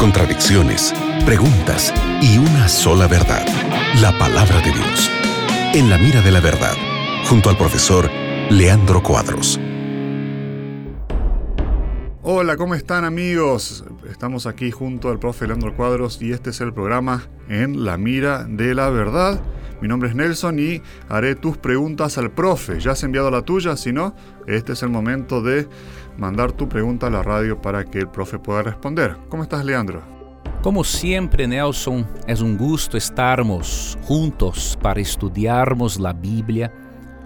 contradicciones, preguntas y una sola verdad, la palabra de Dios. En la mira de la verdad, junto al profesor Leandro Cuadros. Hola, ¿cómo están amigos? Estamos aquí junto al profe Leandro Cuadros y este es el programa En la mira de la verdad. Mi nombre es Nelson y haré tus preguntas al profe. Ya has enviado la tuya, si no, este es el momento de mandar tu pregunta a la radio para que el profe pueda responder. ¿Cómo estás, Leandro? Como siempre, Nelson, es un gusto estarmos juntos para estudiarmos la Biblia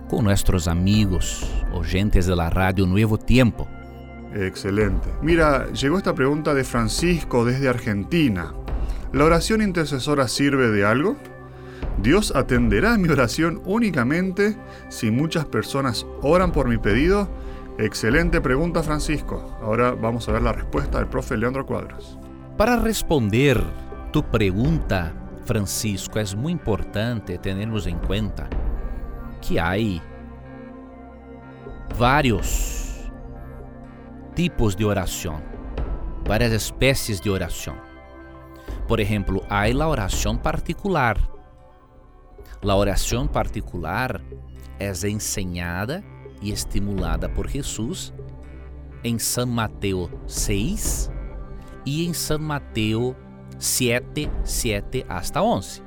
con nuestros amigos, oyentes de la radio Nuevo Tiempo. Excelente. Mira, llegó esta pregunta de Francisco desde Argentina. ¿La oración intercesora sirve de algo? ¿Dios atenderá mi oración únicamente si muchas personas oran por mi pedido? Excelente pregunta, Francisco. Ahora vamos a ver la respuesta del profe Leandro Cuadros. Para responder tu pregunta, Francisco, es muy importante tenernos en cuenta que hay varios tipos de oración, varias especies de oración. Por ejemplo, hay la oración particular. La oración particular es enseñada e estimulada por Jesus em São Mateus 6 e em São Mateus 7, 7 hasta 11.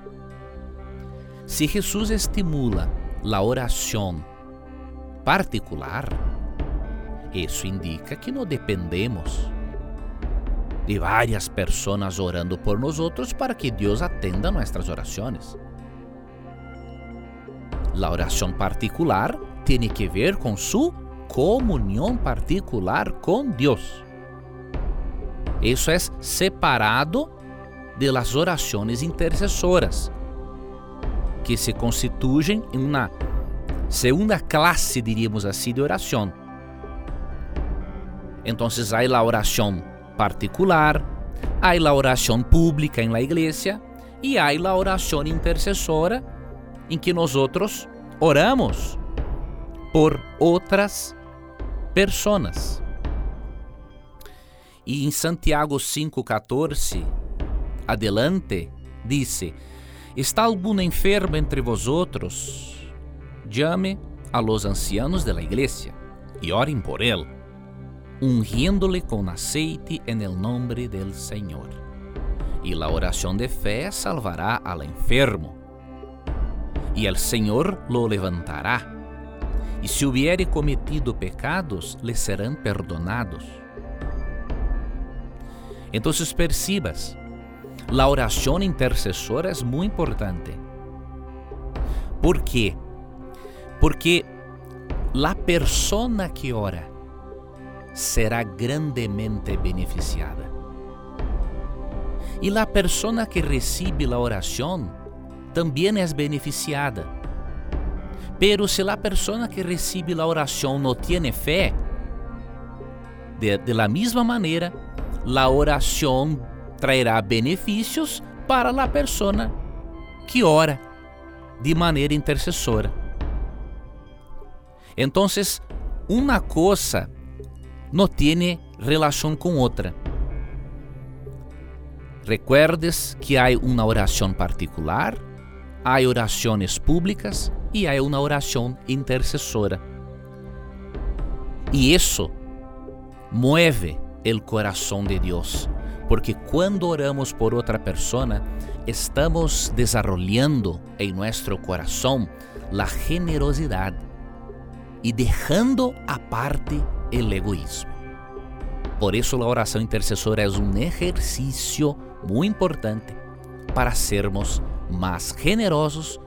Se Jesus estimula a oração particular, isso indica que não dependemos de várias pessoas orando por nós outros para que Deus atenda nossas orações. A oração particular tiene que ver con su comunión particular con Dios. Eso es separado de las oraciones intercesoras, que se constituyen en una segunda clase, diríamos así, de oración. Entonces hay la oración particular, hay la oración pública en la iglesia y hay la oración intercesora en que nosotros oramos por outras personas. E em Santiago 5,14, adelante, disse: Está algum enfermo entre vosotros? Llame a los ancianos de la iglesia e orem por él, ungiéndole con aceite en el nombre del Señor. Y la oración de fe salvará al enfermo, y el Señor lo levantará e se hubiere cometido pecados, lhe serão perdonados. Então, percibas, a oração intercessora é muito importante. ¿Por quê? Porque a persona que ora será grandemente beneficiada. E a persona que recebe a oração também é beneficiada Pero se la persona que recibe la oración no tiene fe, de, de la misma manera, la oración traerá beneficios para la persona que ora de maneira intercessora. Então, uma coisa não tem relação com outra. Recuerdes que há uma oração particular, há orações públicas y hay una oración intercesora. Y eso mueve el corazón de Dios, porque cuando oramos por otra persona, estamos desarrollando en nuestro corazón la generosidad y dejando aparte el egoísmo. Por eso la oración intercesora es un ejercicio muy importante para sermos más generosos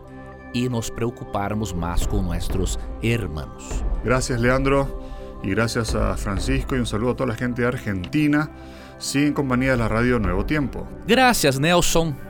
y nos preocuparmos más con nuestros hermanos. Gracias Leandro y gracias a Francisco y un saludo a toda la gente de Argentina. En compañía de la radio Nuevo Tiempo. Gracias Nelson